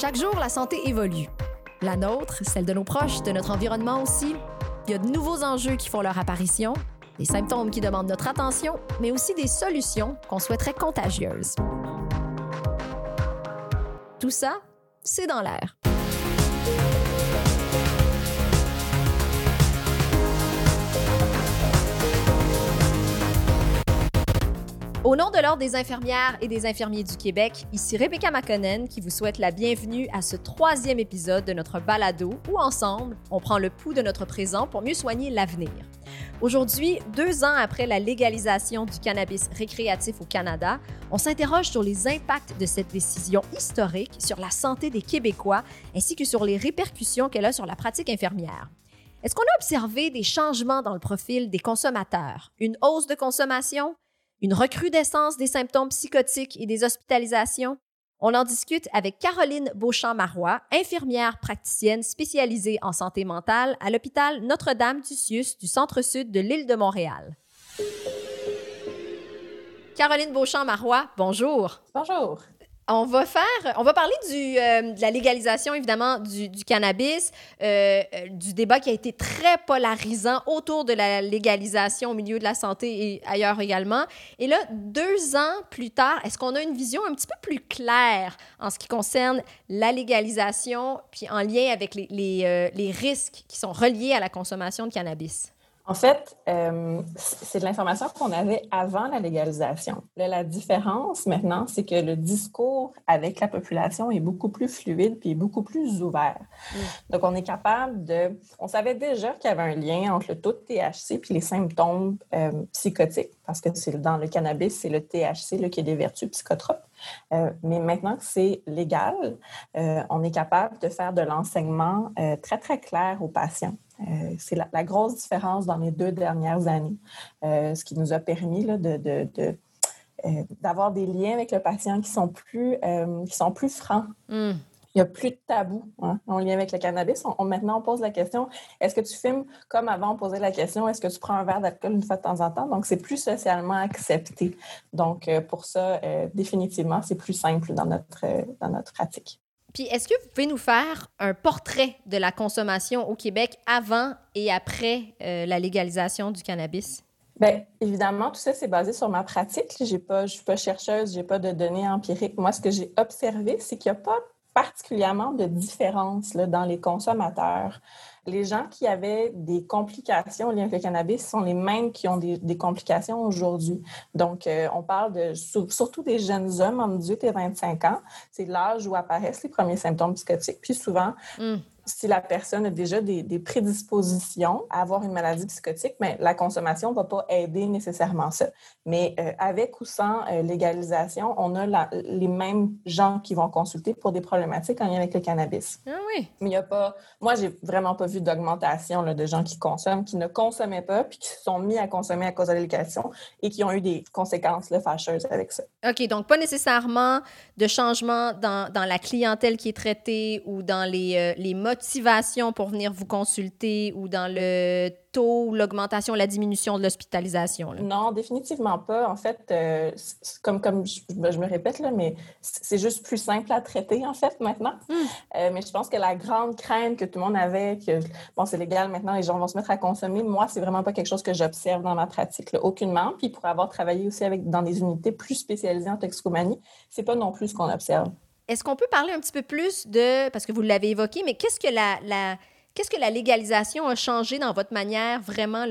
Chaque jour, la santé évolue. La nôtre, celle de nos proches, de notre environnement aussi. Il y a de nouveaux enjeux qui font leur apparition, des symptômes qui demandent notre attention, mais aussi des solutions qu'on souhaiterait contagieuses. Tout ça, c'est dans l'air. Au nom de l'Ordre des infirmières et des infirmiers du Québec, ici Rebecca Makonnen qui vous souhaite la bienvenue à ce troisième épisode de notre balado où ensemble, on prend le pouls de notre présent pour mieux soigner l'avenir. Aujourd'hui, deux ans après la légalisation du cannabis récréatif au Canada, on s'interroge sur les impacts de cette décision historique sur la santé des Québécois ainsi que sur les répercussions qu'elle a sur la pratique infirmière. Est-ce qu'on a observé des changements dans le profil des consommateurs? Une hausse de consommation? Une recrudescence des symptômes psychotiques et des hospitalisations. On en discute avec Caroline Beauchamp-Marois, infirmière praticienne spécialisée en santé mentale à l'hôpital Notre-Dame-du-Sius du centre-sud de l'île de Montréal. Caroline Beauchamp-Marois, bonjour. Bonjour. On va faire, on va parler euh, de la légalisation évidemment du, cannabis, euh, euh, du débat qui a été très polarisant autour de la légalisation au milieu de la santé et ailleurs également. Et là, deux ans plus tard, est-ce qu'on a une vision un petit peu plus claire en ce qui concerne la légalisation, puis en lien avec les, les risques qui sont reliés à la consommation de cannabis? En fait, euh, c'est de l'information qu'on avait avant la légalisation. la différence maintenant, c'est que le discours avec la population est beaucoup plus fluide puis beaucoup plus ouvert. Mm. Donc, on est capable de... On savait déjà qu'il y avait un lien entre le taux de THC puis les symptômes euh, psychotiques, parce que c'est dans le cannabis, c'est le THC qui a des vertus psychotropes. Euh, mais maintenant que c'est légal, on est capable de faire de l'enseignement très, très clair aux patients. Euh, c'est la, grosse différence dans les deux dernières années, euh, ce qui nous a permis de, euh, d'avoir des liens avec le patient qui sont plus, qui sont plus francs. Hmm. Il n'y a plus de tabou hein, en lien avec le cannabis. On, maintenant, on pose la question est-ce que tu fumes comme avant? On posait la question est-ce que tu prends un verre d'alcool une fois de temps en temps? Donc, c'est plus socialement accepté. Donc, pour ça, définitivement, c'est plus simple dans notre, dans notre pratique. Puis, est-ce que vous pouvez nous faire un portrait de la consommation au Québec avant et après euh, la légalisation du cannabis? Bien, évidemment, tout ça, c'est basé sur ma pratique. Je ne suis pas chercheuse, je n'ai pas de données empiriques. Moi, ce que j'ai observé, c'est qu'il n'y a pas particulièrement de différence là, dans les consommateurs les gens qui avaient des complications liées avec le cannabis sont les mêmes qui ont des, complications aujourd'hui. Donc, euh, on parle de surtout des jeunes hommes entre 18 et 25 ans. C'est l'âge où apparaissent les premiers symptômes psychotiques. Puis souvent, mm si la personne a déjà des, prédispositions à avoir une maladie psychotique, mais la consommation ne va pas aider nécessairement ça. Mais euh, avec ou sans euh, légalisation, on a les mêmes gens qui vont consulter pour des problématiques en lien avec le cannabis. Ah oui. Mais il n'y a pas. Moi, j'ai vraiment pas vu d'augmentation de gens qui consomment, qui ne consommaient pas, puis qui se sont mis à consommer à cause de la légalisation et qui ont eu des conséquences là, fâcheuses avec ça. OK, donc pas nécessairement de changement dans, dans la clientèle qui est traitée ou dans les, euh, les modes motivation pour venir vous consulter ou dans le taux l'augmentation, la diminution de l'hospitalisation? Non, définitivement pas. En fait, euh, comme, comme je, me répète, là, mais c'est juste plus simple à traiter, en fait, maintenant. Hmm. Euh, mais je pense que la grande crainte que tout le monde avait, que bon, c'est légal maintenant, les gens vont se mettre à consommer, moi, c'est vraiment pas quelque chose que j'observe dans ma pratique, là, aucunement. Puis pour avoir travaillé aussi avec, dans des unités plus spécialisées en toxicomanie, c'est pas non plus ce qu'on observe. Est-ce qu'on peut parler un petit peu plus de, parce que vous l'avez évoqué, mais qu'est-ce que la, la qu'est-ce que la légalisation a changé dans votre manière vraiment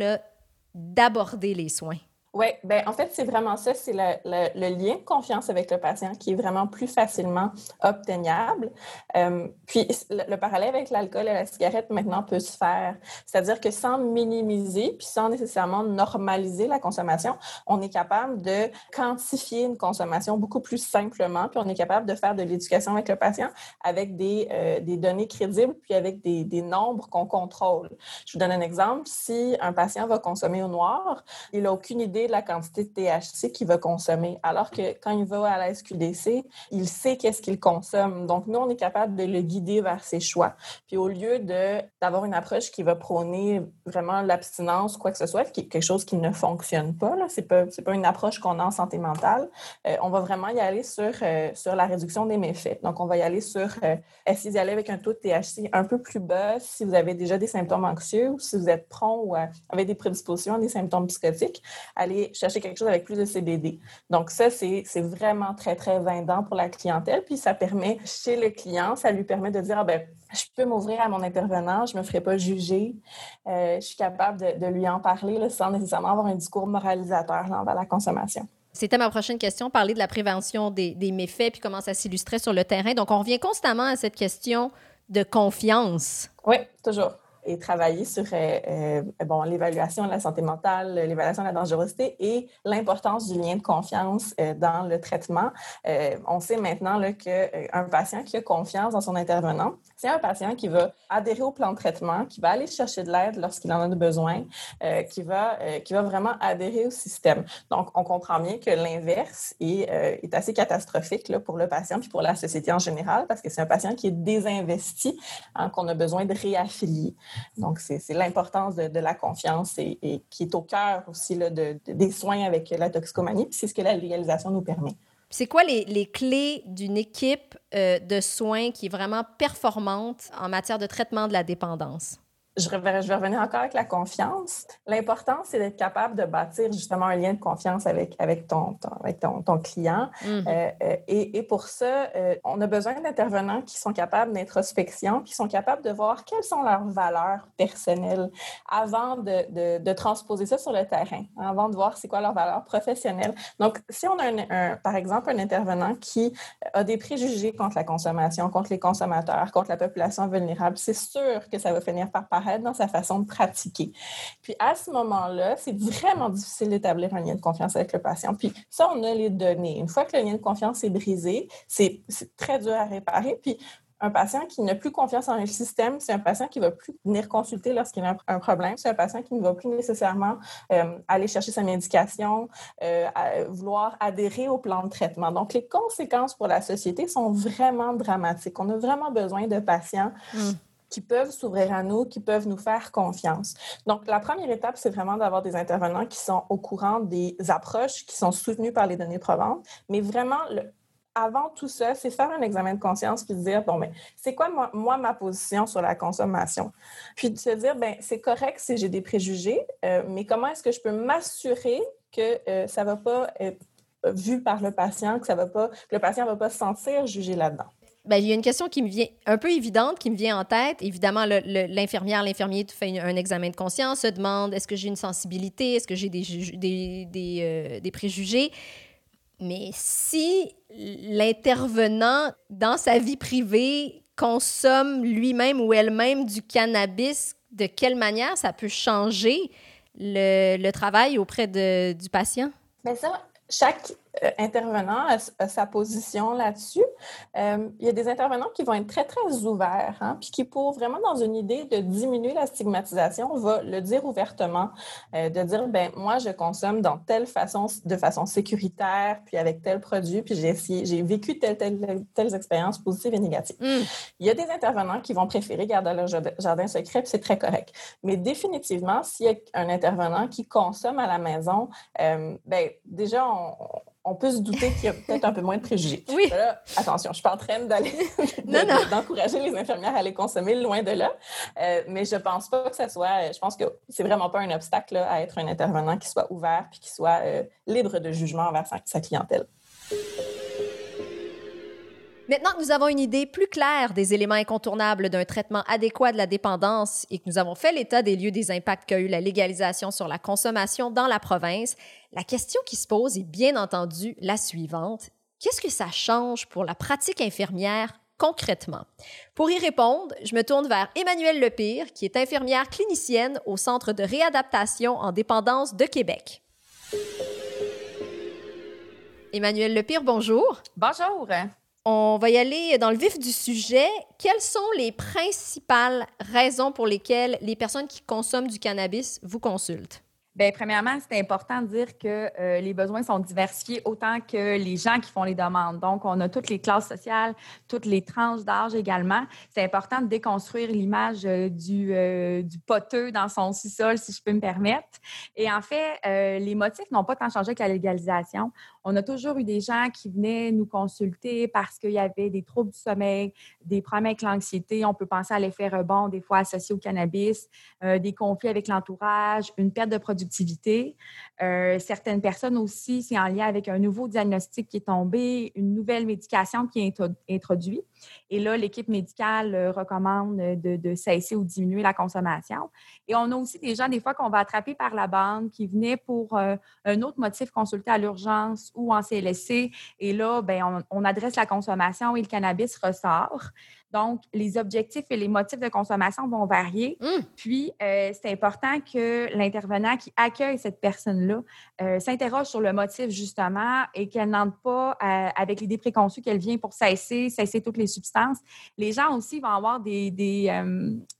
d'aborder les soins? Oui, ben en fait, c'est vraiment ça, c'est le, le, lien de confiance avec le patient qui est vraiment plus facilement obtenable. Euh, puis le, parallèle avec l'alcool et la cigarette maintenant peut se faire, c'est-à-dire que sans minimiser puis sans nécessairement normaliser la consommation, on est capable de quantifier une consommation beaucoup plus simplement, puis on est capable de faire de l'éducation avec le patient avec des, euh, des données crédibles puis avec des, des nombres qu'on contrôle. Je vous donne un exemple. Si un patient va consommer au noir, il n'a aucune idée la quantité de THC qu'il va consommer. Alors que quand il va à la SQDC, il sait qu'est-ce qu'il consomme. Donc, nous, on est capable de le guider vers ses choix. Puis au lieu d'avoir une approche qui va prôner vraiment l'abstinence, quoi que ce soit, qui est quelque chose qui ne fonctionne pas, ce n'est pas, pas, une approche qu'on a en santé mentale, euh, on va vraiment y aller sur, euh, sur la réduction des méfaits. Donc, on va y aller sur euh, essayer d'y aller avec un taux de THC un peu plus bas si vous avez déjà des symptômes anxieux ou si vous êtes prompt ou avez des prédispositions à des symptômes psychotiques, allez chercher quelque chose avec plus de CBD. Donc, ça, c'est vraiment très, très vendant pour la clientèle. Puis, ça permet, chez le client, ça lui permet de dire, ah, ben, je peux m'ouvrir à mon intervenant, je ne me ferai pas juger, euh, je suis capable de, lui en parler sans nécessairement avoir un discours moralisateur dans la consommation. C'était ma prochaine question, parler de la prévention des, des méfaits puis comment ça s'illustrait sur le terrain. Donc, on revient constamment à cette question de confiance. Oui, toujours et travailler sur euh, euh, bon, l'évaluation de la santé mentale, l'évaluation de la dangerosité et l'importance du lien de confiance euh, dans le traitement. on sait maintenant qu'un patient qui a confiance dans son intervenant, c'est un patient qui va adhérer au plan de traitement, qui va aller chercher de l'aide lorsqu'il en a besoin, qui, va, qui va vraiment adhérer au système. Donc, on comprend bien que l'inverse est, est, assez catastrophique là, pour le patient puis pour la société en général parce que c'est un patient qui est désinvesti, hein, qu'on a besoin de réaffilier. Donc, c'est l'importance de, la confiance et, qui est au cœur aussi des soins avec la toxicomanie. C'est ce que la légalisation nous permet. C'est quoi les, clés d'une équipe euh, de soins qui est vraiment performante en matière de traitement de la dépendance? Je, vais revenir encore avec la confiance. L'important, c'est d'être capable de bâtir justement un lien de confiance avec, avec, ton, avec ton, ton client. Mm-hmm. Euh, euh, et, et, pour ça, euh, on a besoin d'intervenants qui sont capables d'introspection, qui sont capables de voir quelles sont leurs valeurs personnelles avant de, de, de transposer ça sur le terrain, avant de voir c'est quoi leurs valeurs professionnelles. Donc, si on a, un, par exemple, un intervenant qui a des préjugés contre la consommation, contre les consommateurs, contre la population vulnérable, c'est sûr que ça va finir par paraître dans sa façon de pratiquer. Puis à ce moment-là, c'est vraiment difficile d'établir un lien de confiance avec le patient. Puis ça, on a les données. Une fois que le lien de confiance est brisé, c'est très dur à réparer. Puis un patient qui n'a plus confiance en le système, c'est un patient qui ne va plus venir consulter lorsqu'il a un problème. C'est un patient qui ne va plus nécessairement euh, aller chercher sa médication, euh, vouloir adhérer au plan de traitement. Donc, les conséquences pour la société sont vraiment dramatiques. On a vraiment besoin de patients mm qui peuvent s'ouvrir à nous, qui peuvent nous faire confiance. Donc, la première étape, c'est vraiment d'avoir des intervenants qui sont au courant des approches qui sont soutenues par les données probantes, mais vraiment, avant tout ça, c'est faire un examen de conscience puis dire, bon, mais c'est quoi moi, ma position sur la consommation? Puis de se dire, ben c'est correct si j'ai des préjugés, euh, mais comment est-ce que je peux m'assurer que euh, ça va pas être vu par le patient, que, ça va pas, que le patient ne va pas se sentir jugé là-dedans? Ben, il y a une question qui me vient un peu évidente, qui me vient en tête. Évidemment, l'infirmière, l'infirmier fait un examen de conscience, se demande est-ce que j'ai une sensibilité, est-ce que j'ai euh, des, préjugés? Mais si l'intervenant, dans sa vie privée, consomme lui-même ou elle-même du cannabis, de quelle manière ça peut changer le, travail auprès du patient? Bien, ça, chaque intervenant a, sa position là-dessus. Euh, il y a des intervenants qui vont être très, très ouverts, hein, puis qui, pour vraiment dans une idée de diminuer la stigmatisation, va le dire ouvertement, euh, de dire, ben moi, je consomme dans telle façon, de façon sécuritaire, puis avec tel produit, puis j'ai j'ai vécu telle, telle, telles expériences positives et négatives. Mm. Il y a des intervenants qui vont préférer garder leur jardin secret, puis c'est très correct. Mais définitivement, s'il y a un intervenant qui consomme à la maison, ben déjà, on, on peut se douter qu'il y a peut-être un peu moins de préjugés. Oui. attention, je suis pas en train d'aller d'encourager les infirmières à les consommer loin de là, euh, mais je pense pas que ça soit. Je pense que c'est vraiment pas un obstacle à être un intervenant qui soit ouvert puis qui soit euh, libre de jugement envers sa clientèle. Maintenant que nous avons une idée plus claire des éléments incontournables d'un traitement adéquat de la dépendance et que nous avons fait l'état des lieux des impacts qu'a eu la légalisation sur la consommation dans la province, la question qui se pose est bien entendu la suivante. Qu'est-ce que ça change pour la pratique infirmière concrètement? Pour y répondre, je me tourne vers Emmanuelle Lepire, qui est infirmière clinicienne au Centre de réadaptation en dépendance de Québec. Emmanuelle Lepire, bonjour. Bonjour. On va y aller dans le vif du sujet. Quelles sont les principales raisons pour lesquelles les personnes qui consomment du cannabis vous consultent? Bien, premièrement, c'est important de dire que euh, les besoins sont diversifiés autant que les gens qui font les demandes. Donc, on a toutes les classes sociales, toutes les tranches d'âge également. C'est important de déconstruire l'image euh, du, euh, du, poteux dans son sous-sol, si je peux me permettre. Et en fait, les motifs n'ont pas tant changé que la légalisation. On a toujours eu des gens qui venaient nous consulter parce qu'il y avait des troubles du sommeil, des problèmes avec l'anxiété. On peut penser à l'effet rebond, des fois associé au cannabis, des conflits avec l'entourage, une perte de production euh, certaines personnes aussi, c'est en lien avec un nouveau diagnostic qui est tombé, une nouvelle médication qui est introduite. Et là, l'équipe médicale euh, recommande de, cesser ou diminuer la consommation. Et on a aussi des gens, des fois, qu'on va attraper par la bande qui venaient pour euh, un autre motif consulté à l'urgence ou en CLSC. Et là, ben, on, on adresse la consommation et le cannabis ressort. Donc, les objectifs et les motifs de consommation vont varier. Mmh. Puis, euh, c'est important que l'intervenant qui accueille cette personne-là euh, s'interroge sur le motif, justement, et qu'elle n'entre pas euh, avec l'idée préconçue qu'elle vient pour cesser, cesser toutes les substances. Les gens aussi vont avoir des, des,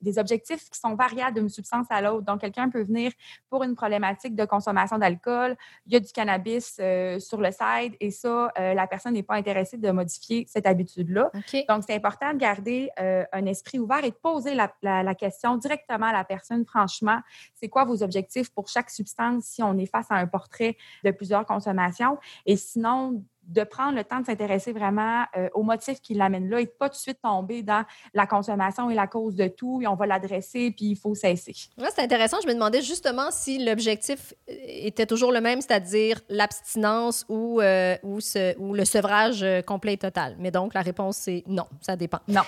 des objectifs qui sont variables d'une substance à l'autre. Donc, quelqu'un peut venir pour une problématique de consommation d'alcool. Il y a du cannabis sur le side et ça, la personne n'est pas intéressée de modifier cette habitude-là. Donc, c'est important de garder euh, un esprit ouvert et de poser la, question directement à la personne, franchement, c'est quoi vos objectifs pour chaque substance si on est face à un portrait de plusieurs consommations? Et sinon, de prendre le temps de s'intéresser vraiment euh, au motif qui l'amène là et de pas tout de suite tomber dans la consommation et la cause de tout et on va l'adresser puis il faut cesser. c'est intéressant. Je me demandais justement si l'objectif euh, était toujours le même, c'est-à-dire l'abstinence ou, euh, ou, ou, le sevrage complet et total. Mais donc, la réponse, c'est non, ça dépend. Non.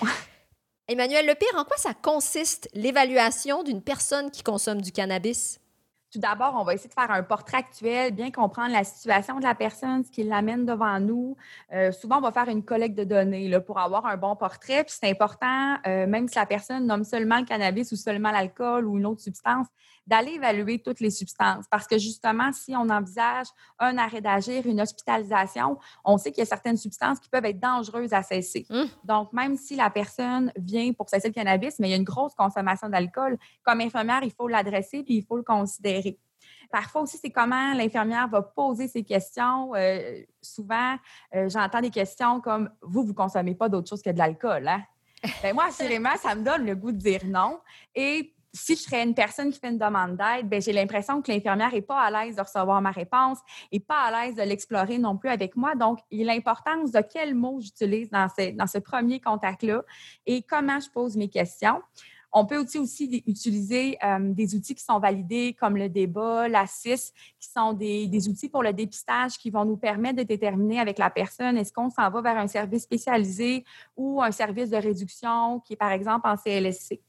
Emmanuel Lepire, en quoi ça consiste l'évaluation d'une personne qui consomme du cannabis? Tout d'abord, on va essayer de faire un portrait actuel, bien comprendre la situation de la personne, ce qui l'amène devant nous. Euh, souvent, on va faire une collecte de données là, pour avoir un bon portrait. Puis c'est important, euh, même si la personne nomme seulement le cannabis ou seulement l'alcool ou une autre substance, d'aller évaluer toutes les substances. Parce que justement, si on envisage un arrêt d'agir, une hospitalisation, on sait qu'il y a certaines substances qui peuvent être dangereuses à cesser. Hum. Donc, même si la personne vient pour cesser le cannabis, mais il y a une grosse consommation d'alcool, comme infirmière, il faut l'adresser puis il faut le considérer. Parfois aussi, c'est comment l'infirmière va poser ses questions. Euh, souvent, euh, j'entends des questions comme Vous, vous ne consommez pas d'autre chose que de l'alcool, hein? Ben moi, assurément, ça me donne le goût de dire non. Et si je serais une personne qui fait une demande d'aide, ben, j'ai l'impression que l'infirmière n'est pas à l'aise de recevoir ma réponse et pas à l'aise de l'explorer non plus avec moi. Donc, l'importance de quels mots j'utilise dans ce, dans ce premier contact-là et comment je pose mes questions. On peut aussi, aussi utiliser euh, des outils qui sont validés comme le débat, la qui sont des, des, outils pour le dépistage qui vont nous permettre de déterminer avec la personne est-ce qu'on s'en va vers un service spécialisé ou un service de réduction qui est par exemple en CLSC.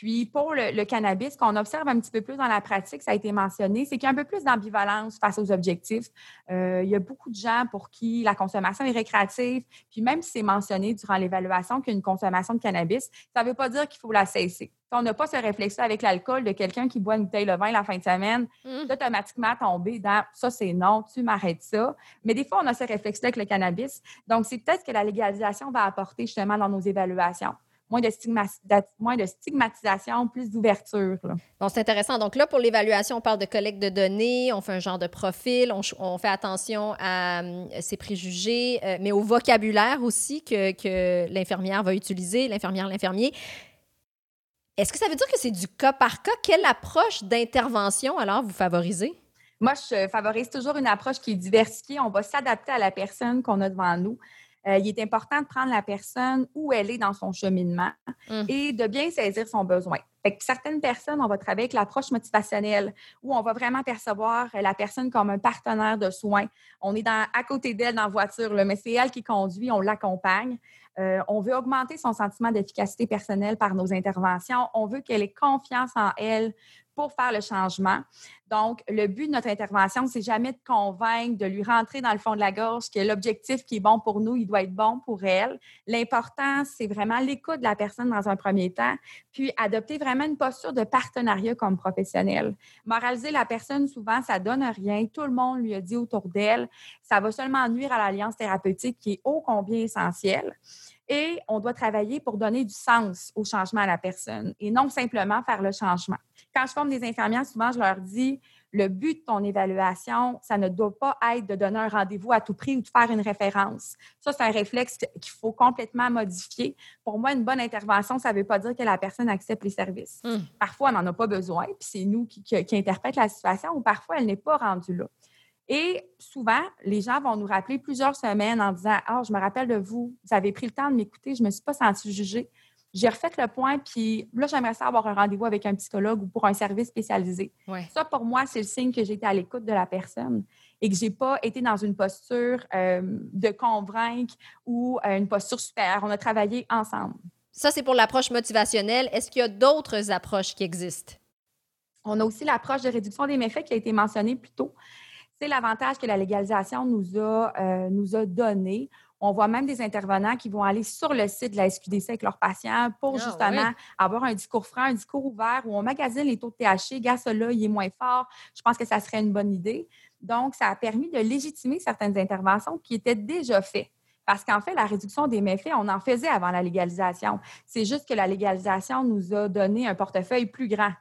Puis pour le, cannabis, qu'on observe un petit peu plus dans la pratique, ça a été mentionné, c'est qu'il y a un peu plus d'ambivalence face aux objectifs. Euh, il y a beaucoup de gens pour qui la consommation est récréative, puis même si c'est mentionné durant l'évaluation qu'une consommation de cannabis, ça ne veut pas dire qu'il faut la cesser. on n'a pas ce réflexe-là avec l'alcool de quelqu'un qui boit une bouteille de vin la fin de semaine, mmh. automatiquement tomber dans ça, c'est non, tu m'arrêtes ça. Mais des fois, on a ce réflexe-là avec le cannabis. Donc, c'est peut-être que la légalisation va apporter justement dans nos évaluations moins de, stigmatisation, plus d'ouverture. Bon, c'est intéressant. Donc là, pour l'évaluation, on parle de collecte de données, on fait un genre de profil, on, fait attention à, euh, ses préjugés, euh, mais au vocabulaire aussi que, que l'infirmière va utiliser, l'infirmière, l'infirmier. Est-ce que ça veut dire que c'est du cas par cas? Quelle approche d'intervention alors vous favorisez? Moi, je favorise toujours une approche qui est diversifiée. On va s'adapter à la personne qu'on a devant nous. Euh, il est important de prendre la personne où elle est dans son cheminement mmh. et de bien saisir son besoin. certaines personnes, on va travailler avec l'approche motivationnelle où on va vraiment percevoir la personne comme un partenaire de soins. On est dans, à côté d'elle dans la voiture, mais c'est elle qui conduit, on l'accompagne. Euh, on veut augmenter son sentiment d'efficacité personnelle par nos interventions. On veut qu'elle ait confiance en elle pour faire le changement. Donc, le but de notre intervention, c'est jamais de convaincre, de lui rentrer dans le fond de la gorge que l'objectif qui est bon pour nous, il doit être bon pour elle. L'important, c'est vraiment l'écoute de la personne dans un premier temps, puis adopter vraiment une posture de partenariat comme professionnel. Moraliser la personne, souvent, ça donne rien. Tout le monde lui a dit autour d'elle. Ça va seulement nuire à l'alliance thérapeutique qui est ô combien essentielle et on doit travailler pour donner du sens au changement à la personne et non simplement faire le changement. Quand je forme des infirmières, souvent, je leur dis le but de ton évaluation, ça ne doit pas être de donner un rendez-vous à tout prix ou de faire une référence. Ça, c'est un réflexe qu'il faut complètement modifier. Pour moi, une bonne intervention, ça ne veut pas dire que la personne accepte les services. Hmm. Parfois, elle n'en a pas besoin, puis c'est nous qui, qui, qui interprète la situation, ou parfois, elle n'est pas rendue là. Et souvent, les gens vont nous rappeler plusieurs semaines en disant Ah, je me rappelle de vous, vous avez pris le temps de m'écouter, je ne me suis pas sentie jugée. J'ai refait le point, puis là, j'aimerais ça avoir un rendez-vous avec un psychologue ou pour un service spécialisé. Ouais. Ça, pour moi, c'est le signe que j'ai été à l'écoute de la personne et que je n'ai pas été dans une posture euh, de convaincre ou euh, une posture supérieure. On a travaillé ensemble. Ça, c'est pour l'approche motivationnelle. Est-ce qu'il y a d'autres approches qui existent? On a aussi l'approche de réduction des méfaits qui a été mentionnée plus tôt. C'est l'avantage que la légalisation nous a, euh, nous a donné. On voit même des intervenants qui vont aller sur le site de la SQDC avec leurs patients pour Ah, justement avoir un discours franc, un discours ouvert où on magasine les taux de THC. Gars, celui-là, il est moins fort. Je pense que ça serait une bonne idée. Donc, ça a permis de légitimer certaines interventions qui étaient déjà faites. Parce qu'en fait, la réduction des méfaits, on en faisait avant la légalisation. C'est juste que la légalisation nous a donné un portefeuille plus grand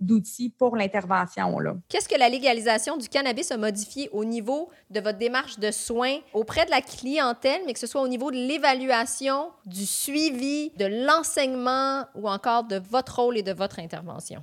d'outils pour l'intervention. Qu'est-ce que la légalisation du cannabis a modifié au niveau de votre démarche de soins auprès de la clientèle, mais que ce soit au niveau de l'évaluation, du suivi, de l'enseignement ou encore de votre rôle et de votre intervention?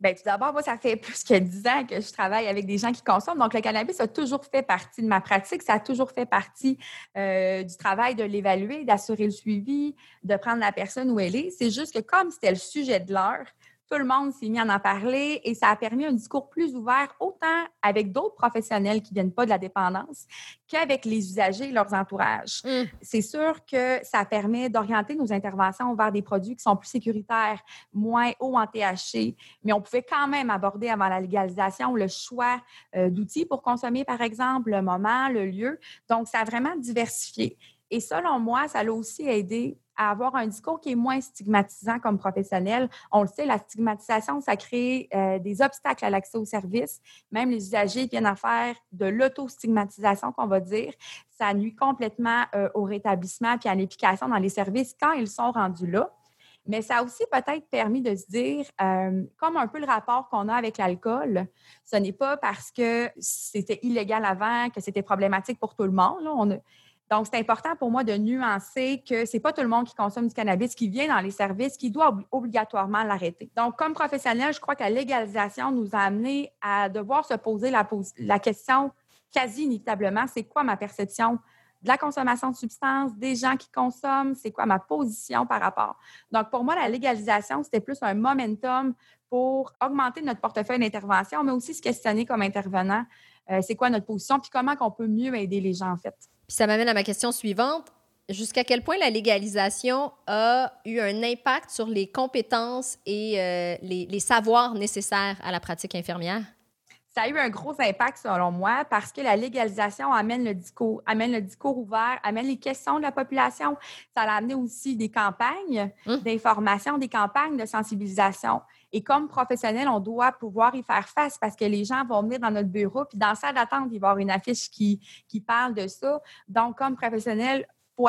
Bien, tout d'abord, moi, ça fait plus que dix ans que je travaille avec des gens qui consomment. Donc, le cannabis a toujours fait partie de ma pratique. Ça a toujours fait partie euh, du travail de l'évaluer, d'assurer le suivi, de prendre la personne où elle est. C'est juste que comme c'était le sujet de l'heure, tout le monde s'est mis à en parler et ça a permis un discours plus ouvert, autant avec d'autres professionnels qui ne viennent pas de la dépendance qu'avec les usagers et leurs entourages. Mm. C'est sûr que ça permet d'orienter nos interventions vers des produits qui sont plus sécuritaires, moins hauts en THC, mais on pouvait quand même aborder avant la légalisation le choix euh, d'outils pour consommer, par exemple, le moment, le lieu. Donc, ça a vraiment diversifié. Et selon moi, ça l'a aussi aidé à avoir un discours qui est moins stigmatisant comme professionnel. On le sait, la stigmatisation, ça crée euh, des obstacles à l'accès aux services. Même les usagers viennent à faire de l'auto-stigmatisation, qu'on va dire. Ça nuit complètement euh, au rétablissement puis à l'implication dans les services quand ils sont rendus là. Mais ça a aussi peut-être permis de se dire, euh, comme un peu le rapport qu'on a avec l'alcool, ce n'est pas parce que c'était illégal avant que c'était problématique pour tout le monde. Donc, c'est important pour moi de nuancer que ce n'est pas tout le monde qui consomme du cannabis qui vient dans les services qui doit ob- obligatoirement l'arrêter. Donc, comme professionnel, je crois que la légalisation nous a amené à devoir se poser la, pos- la question quasi inévitablement, c'est quoi ma perception de la consommation de substances, des gens qui consomment, c'est quoi ma position par rapport? Donc, pour moi, la légalisation, c'était plus un momentum pour augmenter notre portefeuille d'intervention, mais aussi se questionner comme intervenant, euh, c'est quoi notre position, puis comment on peut mieux aider les gens, en fait. Puis ça m'amène à ma question suivante. Jusqu'à quel point la légalisation a eu un impact sur les compétences et euh, les, les savoirs nécessaires à la pratique infirmière? ça a eu un gros impact selon moi parce que la légalisation amène le discours, amène le discours ouvert, amène les questions de la population. Ça a amené aussi des campagnes Hum. d'information, des campagnes de sensibilisation. Et comme professionnel, on doit pouvoir y faire face parce que les gens vont venir dans notre bureau, puis dans la salle d'attente, il va y avoir une affiche qui, parle de ça. Donc, comme professionnel, il faut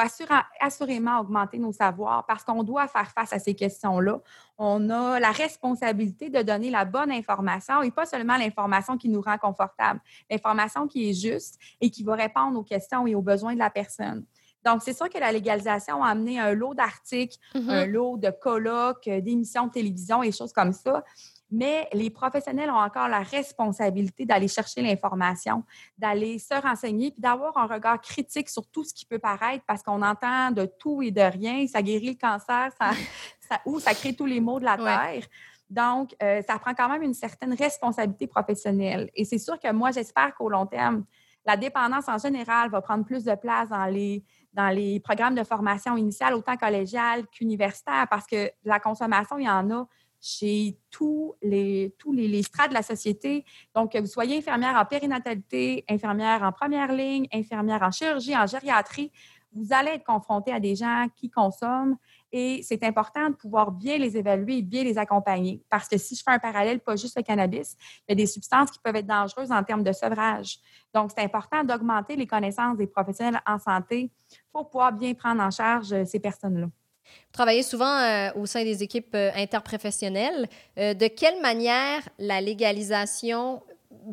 assurément augmenter nos savoirs parce qu'on doit faire face à ces questions-là. On a la responsabilité de donner la bonne information et pas seulement l'information qui nous rend confortable, l'information qui est juste et qui va répondre aux questions et aux besoins de la personne. Donc, c'est sûr que la légalisation a amené un lot d'articles, un lot de colloques, euh, d'émissions de télévision et choses comme ça. Mais les professionnels ont encore la responsabilité d'aller chercher l'information, d'aller se renseigner, puis d'avoir un regard critique sur tout ce qui peut paraître, parce qu'on entend de tout et de rien. Ça guérit le cancer, ça, ça- ou ça crée tous les maux de la Ouais. terre. Donc, euh, ça prend quand même une certaine responsabilité professionnelle. Et c'est sûr que moi, j'espère qu'au long terme, la dépendance en général va prendre plus de place dans les, dans les programmes de formation initiale, autant collégiale qu'universitaire, parce que la consommation, il y en a chez tous les, tous les, strates de la société. Donc, que vous soyez infirmière en périnatalité, infirmière en première ligne, infirmière en chirurgie, en gériatrie, vous allez être confronté à des gens qui consomment et c'est important de pouvoir bien les évaluer et bien les accompagner. Parce que si je fais un parallèle, pas juste le cannabis, il y a des substances qui peuvent être dangereuses en termes de sevrage. Donc, c'est important d'augmenter les connaissances des professionnels en santé pour pouvoir bien prendre en charge euh, ces personnes-là. Vous travaillez souvent euh, au sein des équipes euh, interprofessionnelles. De quelle manière la légalisation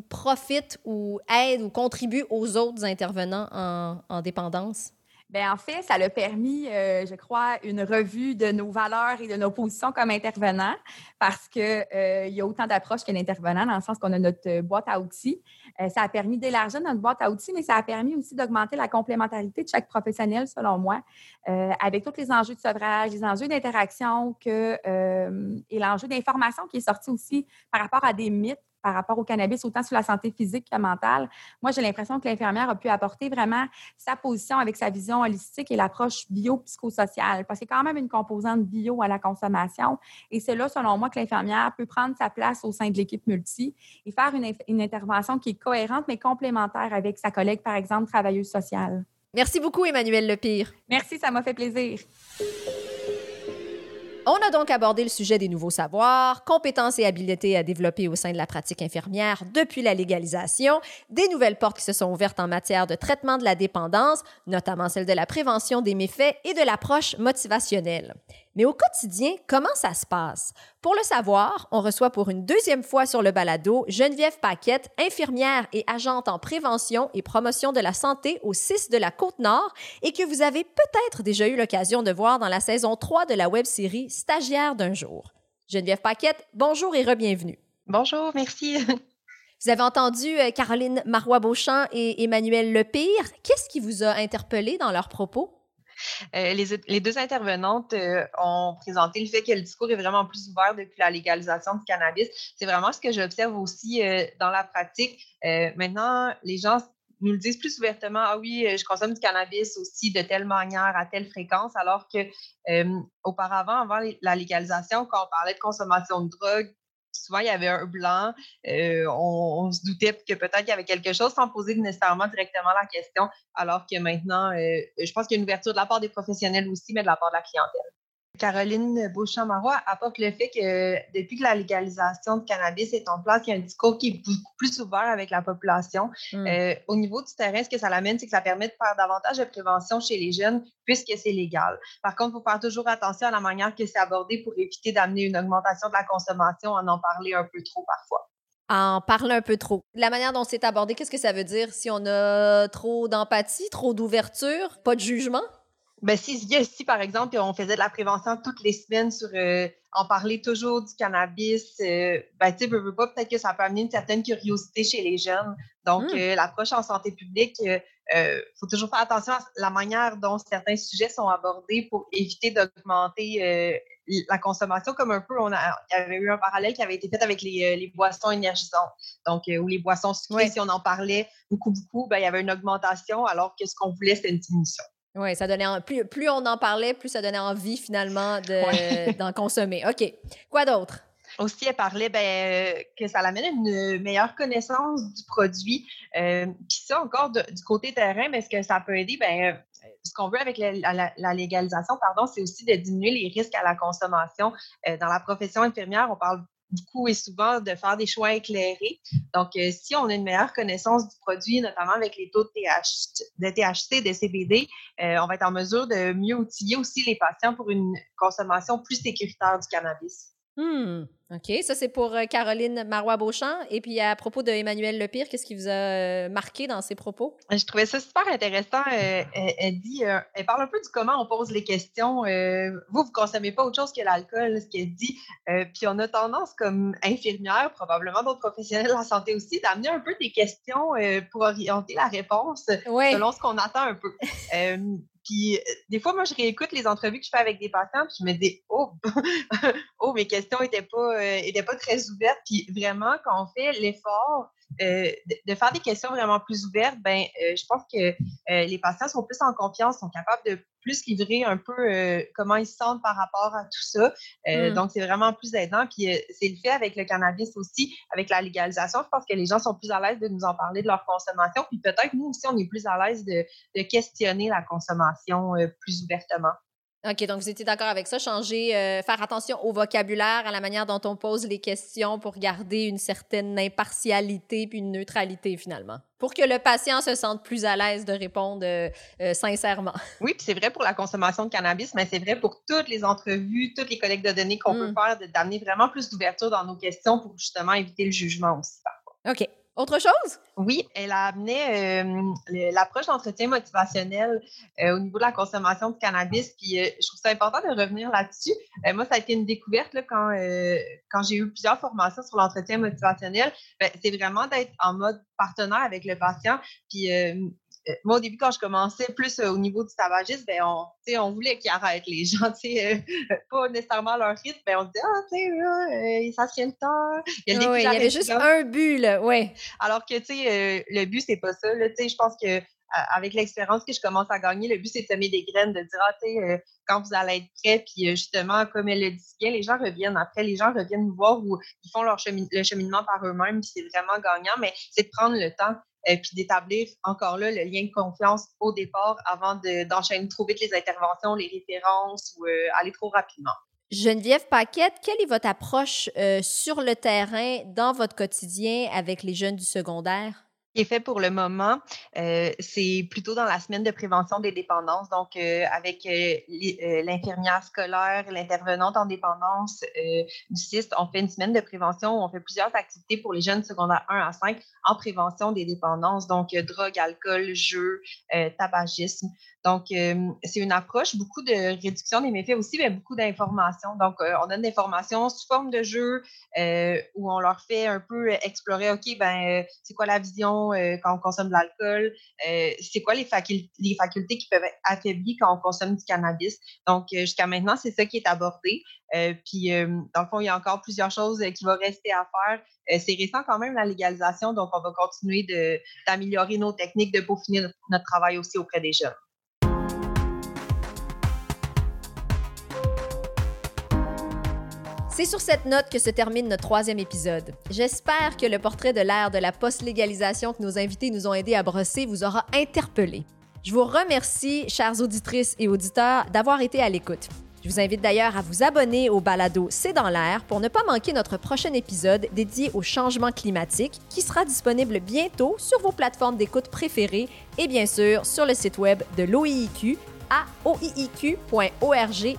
profite ou aide ou contribue aux autres intervenants en dépendance? Bien, en fait, ça a permis, euh, je crois, une revue de nos valeurs et de nos positions comme intervenants parce qu'il euh, y a autant d'approches qu'un intervenant dans le sens qu'on a notre euh, boîte à outils. ça a permis d'élargir notre boîte à outils, mais ça a permis aussi d'augmenter la complémentarité de chaque professionnel, selon moi, avec tous les enjeux de sevrage, les enjeux d'interaction que, et l'enjeu d'information qui est sorti aussi par rapport à des mythes par rapport au cannabis, autant sur la santé physique que mentale. Moi, j'ai l'impression que l'infirmière a pu apporter vraiment sa position avec sa vision holistique et l'approche bio-psychosociale, parce qu'il y a quand même une composante bio à la consommation. Et c'est là, selon moi, que l'infirmière peut prendre sa place au sein de l'équipe multi et faire une, une intervention qui est cohérente, mais complémentaire avec sa collègue, par exemple, travailleuse sociale. Merci beaucoup, Emmanuel Lepire. Merci, ça m'a fait plaisir. On a donc abordé le sujet des nouveaux savoirs, compétences et habiletés à développer au sein de la pratique infirmière depuis la légalisation, des nouvelles portes qui se sont ouvertes en matière de traitement de la dépendance, notamment celle de la prévention des méfaits et de l'approche motivationnelle. Mais au quotidien, comment ça se passe? Pour le savoir, on reçoit pour une deuxième fois sur le balado Geneviève Paquette, infirmière et agente en prévention et promotion de la santé au 6 de la Côte-Nord et que vous avez peut-être déjà eu l'occasion de voir dans la saison 3 de la web-série Stagiaire d'un jour. Geneviève Paquette, bonjour et re-bienvenue. Bonjour, merci. Vous avez entendu euh, Caroline Marois-Beauchamp et Emmanuel Lepire. Qu'est-ce qui vous a interpellé dans leurs propos? Euh, les, deux intervenantes euh, ont présenté le fait que le discours est vraiment plus ouvert depuis la légalisation du cannabis. C'est vraiment ce que j'observe aussi euh, dans la pratique. maintenant, les gens nous le disent plus ouvertement, ah oui, je consomme du cannabis aussi de telle manière, à telle fréquence, alors que auparavant, avant la légalisation, quand on parlait de consommation de drogue, souvent, il y avait un blanc. Euh, on, se doutait que peut-être qu'il y avait quelque chose sans poser nécessairement directement la question, alors que maintenant, euh, je pense qu'il y a une ouverture de la part des professionnels aussi, mais de la part de la clientèle. Caroline Beauchamp-Marois apporte le fait que depuis que la légalisation de cannabis est en place, il y a un discours qui est beaucoup plus ouvert avec la population. Mmh. Euh, au niveau du terrain, ce que ça l'amène, c'est que ça permet de faire davantage de prévention chez les jeunes puisque c'est légal. Par contre, il faut faire toujours attention à la manière que c'est abordé pour éviter d'amener une augmentation de la consommation, en en parler un peu trop parfois en parler un peu trop. La manière dont c'est abordé, qu'est-ce que ça veut dire? Si on a trop d'empathie, trop d'ouverture, pas de jugement? Ben, si, si, par exemple, on faisait de la prévention toutes les semaines sur euh, en parler toujours du cannabis, euh, ben, tu sais, pas, peut-être que ça peut amener une certaine curiosité chez les jeunes. Donc, mmh. euh, l'approche en santé publique, il faut toujours faire attention à la manière dont certains sujets sont abordés pour éviter d'augmenter la consommation, comme un peu, on a, il y avait eu un parallèle qui avait été fait avec les, les boissons énergisantes. Donc, ou les boissons sucrées, si on en parlait beaucoup, beaucoup, ben, il y avait une augmentation, alors que ce qu'on voulait, c'était une diminution. Oui, ça donnait plus, plus on en parlait, plus ça donnait envie finalement d'en consommer. OK. Quoi d'autre? Aussi, elle parlait ben, que ça l'amène une meilleure connaissance du produit. Euh, puis ça, encore du côté terrain, mais ce que ça peut aider, ben, ce qu'on veut avec la, légalisation, pardon, c'est aussi de diminuer les risques à la consommation. Euh, dans la profession infirmière, on parle beaucoup et souvent de faire des choix éclairés. Donc, euh, si on a une meilleure connaissance du produit, notamment avec les taux de, THC, de THC, de CBD, euh, on va être en mesure de mieux outiller aussi les patients pour une consommation plus sécuritaire du cannabis. Hmm, OK. Ça, c'est pour euh, Caroline Marois-Beauchamp. Et puis, à propos de Emmanuel Lepire, qu'est-ce qui vous a euh, marqué dans ses propos? Je trouvais ça super intéressant. Euh, elle, dit, elle parle un peu du comment on pose les questions. vous, vous consommez pas autre chose que l'alcool, ce qu'elle dit. puis, on a tendance, comme infirmière, probablement d'autres professionnels de la santé aussi, d'amener un peu des questions pour orienter la réponse selon ce qu'on attend un peu. Puis euh, des fois, moi, je réécoute les entrevues que je fais avec des patients, puis je me dis, oh, oh mes questions n'étaient pas, euh, pas très ouvertes. Puis vraiment, quand on fait l'effort euh, de, faire des questions vraiment plus ouvertes, ben, je pense que les patients sont plus en confiance, sont capables de plus livrer un peu euh, comment ils se sentent par rapport à tout ça. Euh, mmh. Donc, c'est vraiment plus aidant. Puis, euh, c'est le fait avec le cannabis aussi, avec la légalisation. Je pense que les gens sont plus à l'aise de nous en parler de leur consommation. Puis, peut-être nous aussi, on est plus à l'aise de, de questionner la consommation plus ouvertement. OK, donc vous étiez d'accord avec ça, changer, euh, faire attention au vocabulaire, à la manière dont on pose les questions pour garder une certaine impartialité puis une neutralité finalement, pour que le patient se sente plus à l'aise de répondre euh, euh, sincèrement. Oui, puis c'est vrai pour la consommation de cannabis, mais c'est vrai pour toutes les entrevues, toutes les collectes de données qu'on peut mmh. faire, d'amener vraiment plus d'ouverture dans nos questions pour justement éviter le jugement aussi parfois. OK. Autre chose? Oui, elle a amené euh, l'approche d'entretien motivationnel euh, au niveau de la consommation de cannabis. Puis euh, je trouve ça important de revenir là-dessus. moi, ça a été une découverte quand, quand j'ai eu plusieurs formations sur l'entretien motivationnel. Ben, c'est vraiment d'être en mode partenaire avec le patient. Puis moi, au début, quand je commençais plus euh, au niveau du tabagisme, ben, on, on voulait qu'ils arrêtent les gens, euh, pas nécessairement leur rythme, mais on disait, ah, tu sais, ça serait le temps. Il y, il y avait juste un but, là, ouais. Alors que, tu sais, le but, c'est pas ça, là, tu sais, je pense que avec l'expérience que je commence à gagner, le but, c'est de semer des graines, de dire, ah, tu sais, quand vous allez être prêt, puis justement, comme elle le dit bien, les gens reviennent après, les gens reviennent nous voir ou ils font leur le cheminement par eux-mêmes, puis c'est vraiment gagnant, mais c'est de prendre le temps et puis d'établir encore là le lien de confiance au départ avant d'enchaîner trop vite les interventions, les références ou euh, aller trop rapidement. Geneviève Paquette, quelle est votre approche euh, sur le terrain dans votre quotidien avec les jeunes du secondaire? Qui est fait pour le moment, euh, c'est plutôt dans la semaine de prévention des dépendances. Donc, euh, avec euh, l'infirmière scolaire, l'intervenante en dépendance du CIST, on fait une semaine de prévention où on fait plusieurs activités pour les jeunes secondaires 1 à 5 en prévention des dépendances, donc drogue, alcool, jeu, tabagisme. Donc, c'est une approche, beaucoup de réduction des méfaits aussi, mais beaucoup d'informations. Donc, on donne des formations sous forme de jeu où on leur fait un peu explorer, OK, ben, c'est quoi la vision quand on consomme de l'alcool? c'est quoi les, les, facultés qui peuvent être affaiblies quand on consomme du cannabis? Donc, jusqu'à maintenant, c'est ça qui est abordé. puis, dans le fond, il y a encore plusieurs choses qui vont rester à faire. c'est récent quand même la légalisation, donc on va continuer d'améliorer nos techniques, de peaufiner notre travail aussi auprès des jeunes. C'est sur cette note que se termine notre troisième épisode. J'espère que le portrait de l'ère de la post-légalisation que nos invités nous ont aidés à brosser vous aura interpellé. Je vous remercie, chères auditrices et auditeurs, d'avoir été à l'écoute. Je vous invite d'ailleurs à vous abonner au balado C'est dans l'air pour ne pas manquer notre prochain épisode dédié au changement climatique qui sera disponible bientôt sur vos plateformes d'écoute préférées et bien sûr sur le site web de l'OIIQ à oiiq.org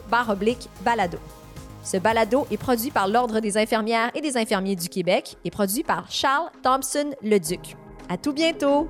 balado. Ce balado est produit par l'Ordre des infirmières et des infirmiers du Québec et produit par Charles Thompson-Leduc. À tout bientôt!